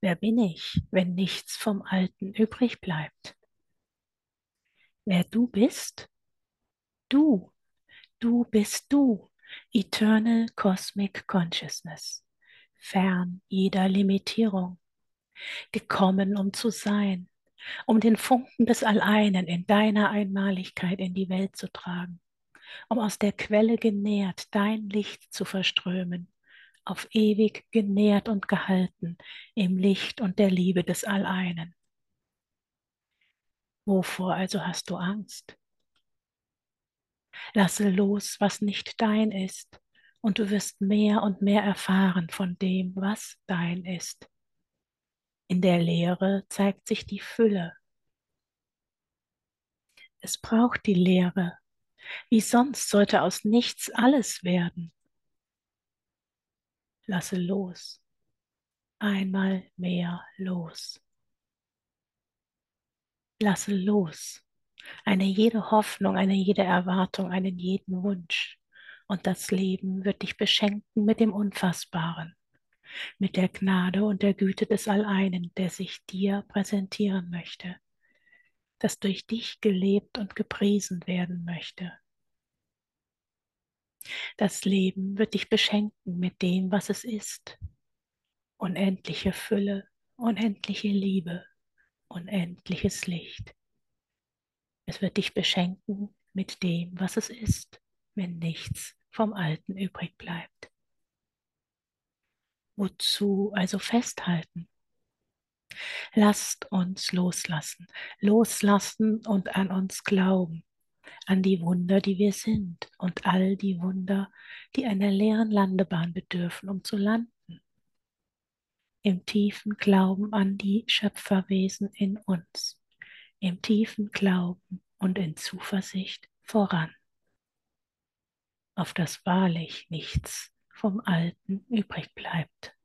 Wer bin ich, wenn nichts vom Alten übrig bleibt? Wer du bist? Du, du bist du, Eternal Cosmic Consciousness, fern jeder Limitierung, gekommen, um zu sein, um den Funken des Alleinen in deiner Einmaligkeit in die Welt zu tragen, um aus der Quelle genährt dein Licht zu verströmen, auf ewig genährt und gehalten im Licht und der Liebe des Alleinen. Wovor also hast du Angst? Lasse los, was nicht dein ist, und du wirst mehr und mehr erfahren von dem, was dein ist. In der Leere zeigt sich die Fülle. Es braucht die Leere. Wie sonst sollte aus nichts alles werden? Lasse los. Einmal mehr los. Lasse los. Eine jede Hoffnung, eine jede Erwartung, einen jeden Wunsch. Und das Leben wird dich beschenken mit dem Unfassbaren, mit der Gnade und der Güte des Alleinen, der sich dir präsentieren möchte, das durch dich gelebt und gepriesen werden möchte. Das Leben wird dich beschenken mit dem, was es ist. Unendliche Fülle, unendliche Liebe, unendliches Licht. Es wird dich beschenken mit dem, was es ist, wenn nichts vom Alten übrig bleibt. Wozu also festhalten? Lasst uns loslassen, loslassen und an uns glauben, an die Wunder, die wir sind und all die Wunder, die einer leeren Landebahn bedürfen, um zu landen. Im tiefen Glauben an die Schöpferwesen in uns, im tiefen Glauben und in Zuversicht voran, auf das wahrlich nichts vom Alten übrig bleibt.